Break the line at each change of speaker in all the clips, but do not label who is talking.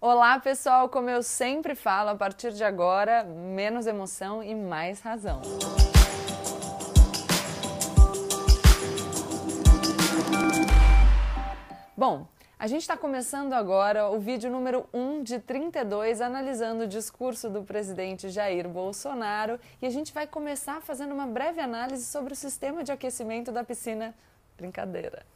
Olá, pessoal! Como eu sempre falo, a partir de agora, menos emoção e mais razão. Bom, a gente está começando agora o vídeo número 1 de 32, analisando o discurso do presidente Jair Bolsonaro. E a gente vai começar fazendo uma breve análise sobre o sistema de aquecimento da piscina. Brincadeira.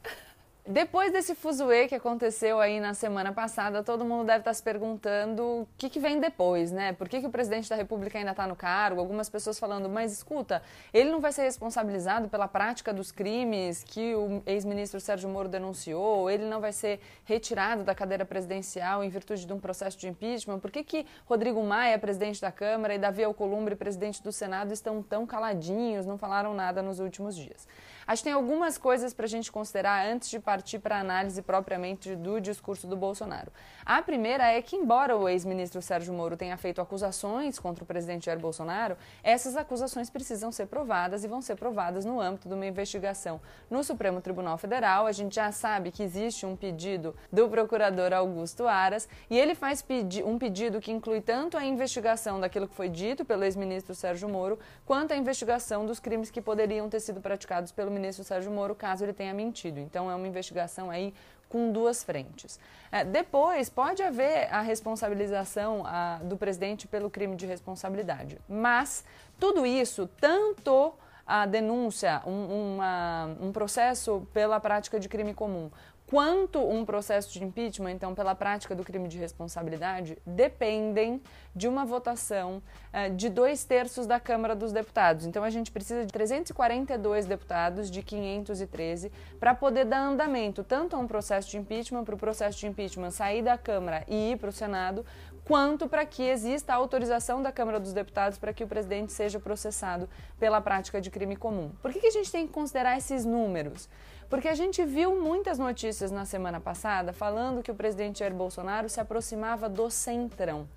Depois desse fuzuê que aconteceu aí na semana passada, todo mundo deve estar se perguntando o que, que vem depois, né? Por que, que o presidente da República ainda está no cargo? Algumas pessoas falando, mas escuta, ele não vai ser responsabilizado pela prática dos crimes que o ex-ministro Sérgio Moro denunciou? Ele não vai ser retirado da cadeira presidencial em virtude de um processo de impeachment? Por que, que Rodrigo Maia, presidente da Câmara, e Davi Alcolumbre, presidente do Senado, estão tão caladinhos, não falaram nada nos últimos dias? Acho que tem algumas coisas para a gente considerar antes de partir para a análise propriamente do discurso do Bolsonaro. A primeira é que, embora o ex-ministro Sérgio Moro tenha feito acusações contra o presidente Jair Bolsonaro, essas acusações precisam ser provadas e vão ser provadas no âmbito de uma investigação no Supremo Tribunal Federal. A gente já sabe que existe um pedido do procurador Augusto Aras e ele faz pedi um pedido que inclui tanto a investigação daquilo que foi dito pelo ex-ministro Sérgio Moro, quanto a investigação dos crimes que poderiam ter sido praticados pelo ministro Sérgio Moro, caso ele tenha mentido. Então é uma investigação aí com duas frentes. É, depois, pode haver a responsabilização a, do presidente pelo crime de responsabilidade, mas tudo isso, tanto a denúncia, um, uma, um processo pela prática de crime comum, quanto um processo de impeachment, então, pela prática do crime de responsabilidade, dependem de uma votação uh, de dois terços da Câmara dos Deputados. Então, a gente precisa de 342 deputados de 513 para poder dar andamento tanto a um processo de impeachment, para o processo de impeachment sair da Câmara e ir para o Senado, quanto para que exista a autorização da Câmara dos Deputados para que o presidente seja processado pela prática de crime comum. Por que, que a gente tem que considerar esses números? Porque a gente viu muitas notícias na semana passada falando que o presidente Jair Bolsonaro se aproximava do Centrão.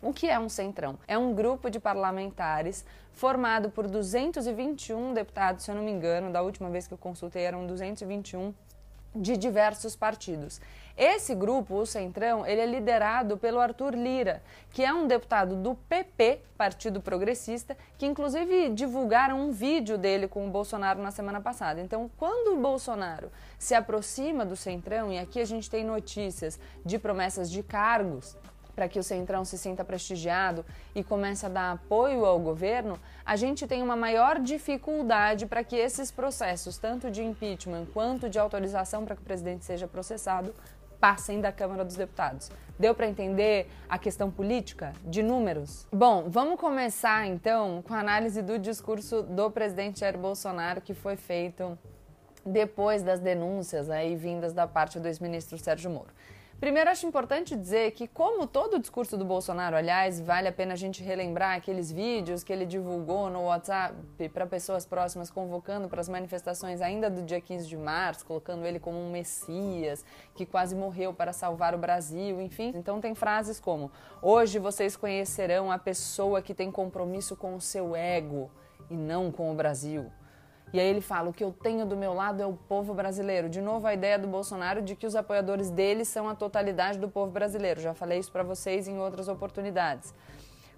O que é um Centrão? É um grupo de parlamentares formado por 221 deputados, se eu não me engano, da última vez que eu consultei eram 221 de diversos partidos. Esse grupo, o Centrão, ele é liderado pelo Arthur Lira, que é um deputado do PP, Partido Progressista, que inclusive divulgaram um vídeo dele com o Bolsonaro na semana passada. Então, quando o Bolsonaro se aproxima do Centrão, e aqui a gente tem notícias de promessas de cargos para que o Centrão se sinta prestigiado e comece a dar apoio ao governo, a gente tem uma maior dificuldade para que esses processos, tanto de impeachment quanto de autorização para que o presidente seja processado, passem da Câmara dos Deputados. Deu para entender a questão política de números? Bom, vamos começar então com a análise do discurso do presidente Jair Bolsonaro que foi feito depois das denúncias aí vindas da parte do ex-ministro Sérgio Moro. Primeiro, acho importante dizer que, como todo o discurso do Bolsonaro, aliás, vale a pena a gente relembrar aqueles vídeos que ele divulgou no WhatsApp para pessoas próximas, convocando para as manifestações ainda do dia 15 de março, colocando ele como um messias que quase morreu para salvar o Brasil, enfim. Então, tem frases como: Hoje vocês conhecerão a pessoa que tem compromisso com o seu ego e não com o Brasil. E aí ele fala: o que eu tenho do meu lado é o povo brasileiro. De novo, a ideia do Bolsonaro de que os apoiadores dele são a totalidade do povo brasileiro. Já falei isso para vocês em outras oportunidades.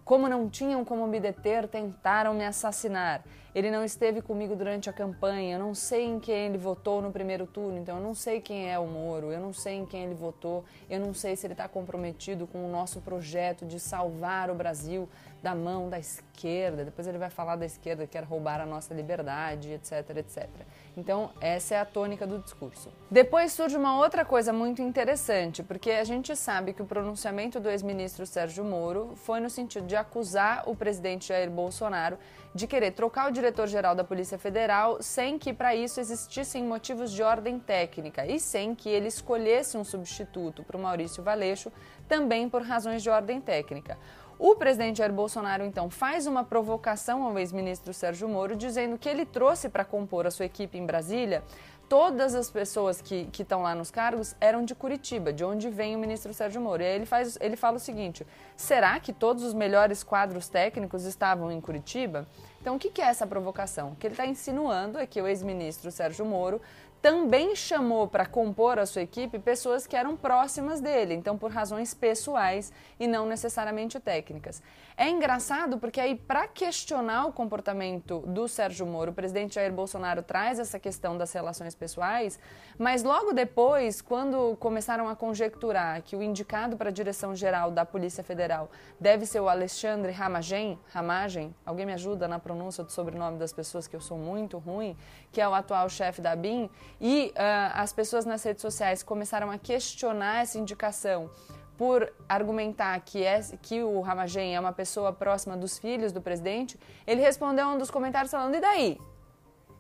Como não tinham como me deter, tentaram me assassinar. Ele não esteve comigo durante a campanha. Eu não sei em quem ele votou no primeiro turno, então eu não sei quem é o Moro. Eu não sei em quem ele votou. Eu não sei se ele está comprometido com o nosso projeto de salvar o Brasil da mão da esquerda. Depois ele vai falar da esquerda, que quer roubar a nossa liberdade, etc, etc. Então, essa é a tônica do discurso. Depois surge uma outra coisa muito interessante, porque a gente sabe que o pronunciamento do ex-ministro Sérgio Moro foi no sentido de acusar o presidente Jair Bolsonaro de querer trocar o diretor-geral da Polícia Federal sem que para isso existissem motivos de ordem técnica e sem que ele escolhesse um substituto para o Maurício Valeixo, também por razões de ordem técnica. O presidente Jair Bolsonaro, então, faz uma provocação ao ex-ministro Sérgio Moro, dizendo que ele trouxe para compor a sua equipe em Brasília todas as pessoas que estão lá nos cargos eram de Curitiba, de onde vem o ministro Sérgio Moro. E aí ele, faz, ele fala o seguinte: será que todos os melhores quadros técnicos estavam em Curitiba? Então, o que, que é essa provocação? O que ele está insinuando é que o ex-ministro Sérgio Moro também chamou para compor a sua equipe pessoas que eram próximas dele, então por razões pessoais e não necessariamente técnicas. É engraçado porque aí para questionar o comportamento do Sérgio Moro, o presidente Jair Bolsonaro traz essa questão das relações pessoais, mas logo depois, quando começaram a conjecturar que o indicado para a direção geral da Polícia Federal deve ser o Alexandre Ramagen, Ramagen, alguém me ajuda na pronúncia do sobrenome das pessoas que eu sou muito ruim, que é o atual chefe da BIM, e uh, as pessoas nas redes sociais começaram a questionar essa indicação por argumentar que, é, que o Ramagem é uma pessoa próxima dos filhos do presidente, ele respondeu um dos comentários falando, e daí?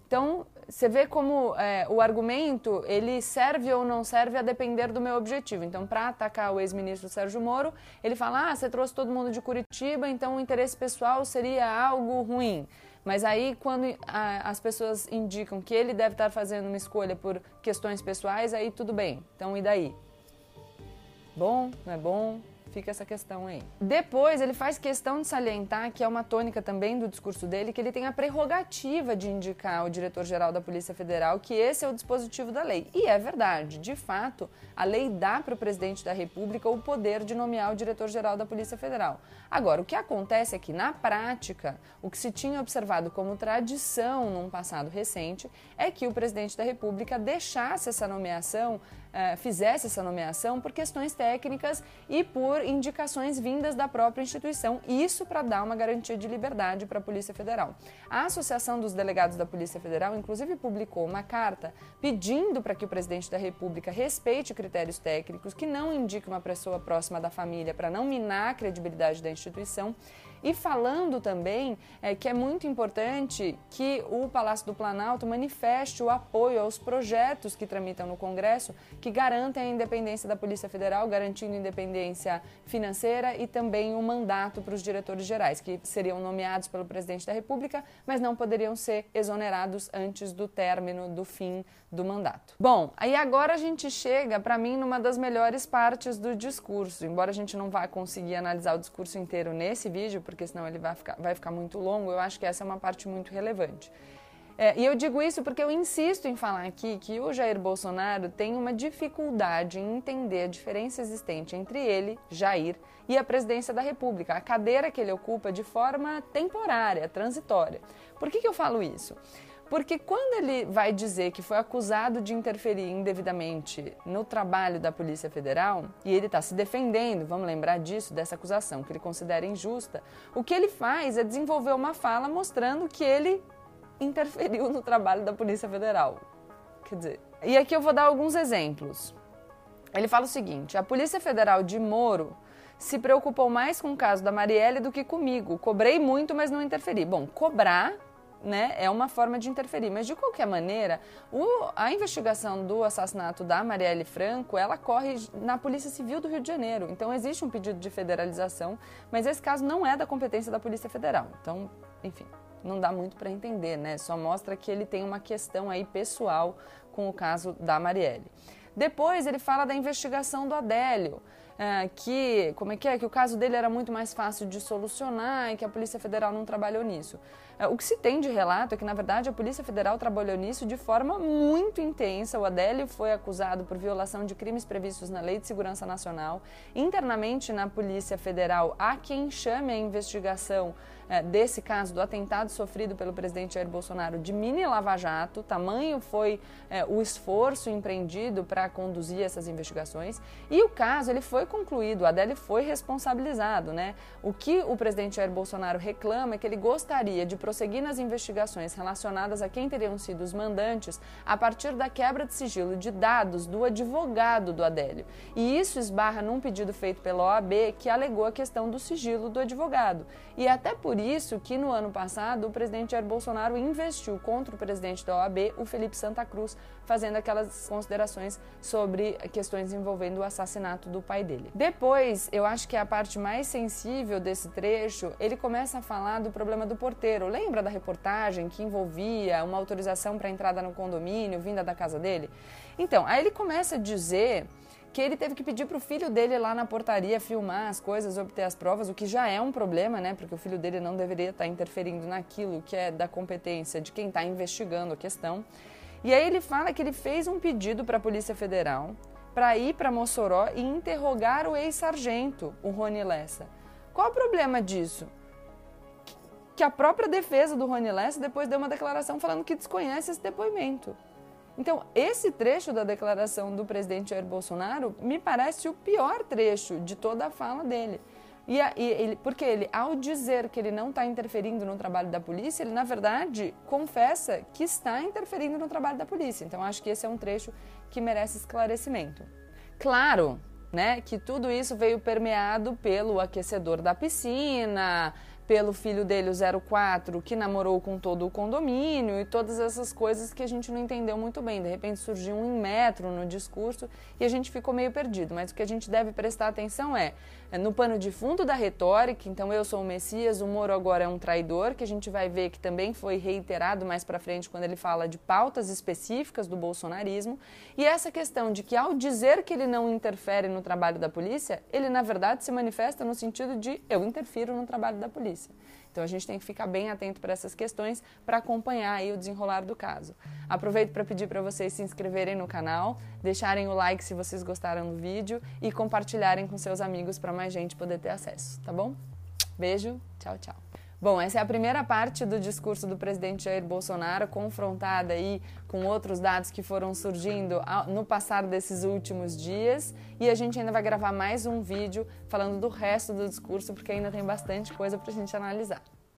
Então, você vê como é, o argumento, ele serve ou não serve a depender do meu objetivo. Então, para atacar o ex-ministro Sérgio Moro, ele fala, ah, você trouxe todo mundo de Curitiba, então o interesse pessoal seria algo ruim. Mas aí, quando a, as pessoas indicam que ele deve estar fazendo uma escolha por questões pessoais, aí tudo bem. Então, e daí? Bom? Não é bom? Fica essa questão aí. Depois, ele faz questão de salientar, que é uma tônica também do discurso dele, que ele tem a prerrogativa de indicar o diretor-geral da Polícia Federal, que esse é o dispositivo da lei. E é verdade, de fato, a lei dá para o presidente da República o poder de nomear o diretor-geral da Polícia Federal. Agora, o que acontece é que, na prática, o que se tinha observado como tradição num passado recente é que o presidente da República deixasse essa nomeação eh, fizesse essa nomeação por questões técnicas e por indicações vindas da própria instituição, isso para dar uma garantia de liberdade para a Polícia Federal. A Associação dos Delegados da Polícia Federal, inclusive, publicou uma carta pedindo para que o presidente da República respeite critérios técnicos, que não indique uma pessoa próxima da família para não minar a credibilidade da instituição e falando também é, que é muito importante que o Palácio do Planalto manifeste o apoio aos projetos que tramitam no Congresso que garantem a independência da Polícia Federal, garantindo independência financeira e também o um mandato para os diretores gerais, que seriam nomeados pelo presidente da República, mas não poderiam ser exonerados antes do término do fim do mandato. Bom, aí agora a gente chega, para mim, numa das melhores partes do discurso, embora a gente não vá conseguir analisar o discurso inteiro nesse vídeo, porque senão ele vai ficar, vai ficar muito longo, eu acho que essa é uma parte muito relevante. É, e eu digo isso porque eu insisto em falar aqui que o Jair Bolsonaro tem uma dificuldade em entender a diferença existente entre ele, Jair, e a presidência da República, a cadeira que ele ocupa de forma temporária, transitória. Por que, que eu falo isso? Porque quando ele vai dizer que foi acusado de interferir indevidamente no trabalho da Polícia Federal, e ele está se defendendo, vamos lembrar disso, dessa acusação que ele considera injusta, o que ele faz é desenvolver uma fala mostrando que ele interferiu no trabalho da Polícia Federal. Quer dizer, e aqui eu vou dar alguns exemplos. Ele fala o seguinte: a Polícia Federal de Moro se preocupou mais com o caso da Marielle do que comigo. Cobrei muito, mas não interferi. Bom, cobrar né, é uma forma de interferir. Mas, de qualquer maneira, o, a investigação do assassinato da Marielle Franco, ela corre na Polícia Civil do Rio de Janeiro. Então, existe um pedido de federalização, mas esse caso não é da competência da Polícia Federal. Então, enfim, não dá muito para entender, né? Só mostra que ele tem uma questão aí pessoal com o caso da Marielle. Depois, ele fala da investigação do Adélio é, que, como é que é, que o caso dele era muito mais fácil de solucionar e que a Polícia Federal não trabalhou nisso. É, o que se tem de relato é que, na verdade, a Polícia Federal trabalhou nisso de forma muito intensa. O Adélio foi acusado por violação de crimes previstos na Lei de Segurança Nacional. Internamente na Polícia Federal, há quem chame a investigação é, desse caso do atentado sofrido pelo presidente Jair Bolsonaro de mini lava-jato. Tamanho foi é, o esforço empreendido para conduzir essas investigações. E o caso ele foi concluído, o Adélio foi responsabilizado. Né? O que o presidente Jair Bolsonaro reclama é que ele gostaria de prosseguir nas investigações relacionadas a quem teriam sido os mandantes a partir da quebra de sigilo de dados do advogado do Adélio. E isso esbarra num pedido feito pela OAB que alegou a questão do sigilo do advogado. E é até por isso que no ano passado o presidente Jair Bolsonaro investiu contra o presidente da OAB, o Felipe Santa Cruz, fazendo aquelas considerações sobre questões envolvendo o assassinato do pai dele. Depois, eu acho que é a parte mais sensível desse trecho, ele começa a falar do problema do porteiro. Lembra da reportagem que envolvia uma autorização para entrada no condomínio vinda da casa dele? Então, aí ele começa a dizer que ele teve que pedir para o filho dele lá na portaria filmar as coisas, obter as provas, o que já é um problema, né? Porque o filho dele não deveria estar interferindo naquilo que é da competência de quem está investigando a questão. E aí ele fala que ele fez um pedido para a Polícia Federal para ir para Mossoró e interrogar o ex-sargento, o Rony Lessa. Qual o problema disso? Que a própria defesa do Rony Lessa depois deu uma declaração falando que desconhece esse depoimento. Então, esse trecho da declaração do presidente Jair Bolsonaro me parece o pior trecho de toda a fala dele. E, e ele, porque ele, ao dizer que ele não está interferindo no trabalho da polícia, ele, na verdade, confessa que está interferindo no trabalho da polícia. Então, acho que esse é um trecho que merece esclarecimento. Claro, né, que tudo isso veio permeado pelo aquecedor da piscina, pelo filho dele, o 04, que namorou com todo o condomínio e todas essas coisas que a gente não entendeu muito bem. De repente surgiu um metro no discurso e a gente ficou meio perdido. Mas o que a gente deve prestar atenção é, é no pano de fundo da retórica, então eu sou o Messias, o Moro agora é um traidor, que a gente vai ver que também foi reiterado mais para frente quando ele fala de pautas específicas do bolsonarismo. E essa questão de que ao dizer que ele não interfere no trabalho da polícia, ele na verdade se manifesta no sentido de eu interfiro no trabalho da polícia. Então a gente tem que ficar bem atento para essas questões para acompanhar aí o desenrolar do caso. Aproveito para pedir para vocês se inscreverem no canal, deixarem o like se vocês gostaram do vídeo e compartilharem com seus amigos para mais gente poder ter acesso, tá bom? Beijo, tchau, tchau. Bom, essa é a primeira parte do discurso do presidente Jair Bolsonaro, confrontada aí com outros dados que foram surgindo no passar desses últimos dias. E a gente ainda vai gravar mais um vídeo falando do resto do discurso, porque ainda tem bastante coisa para a gente analisar.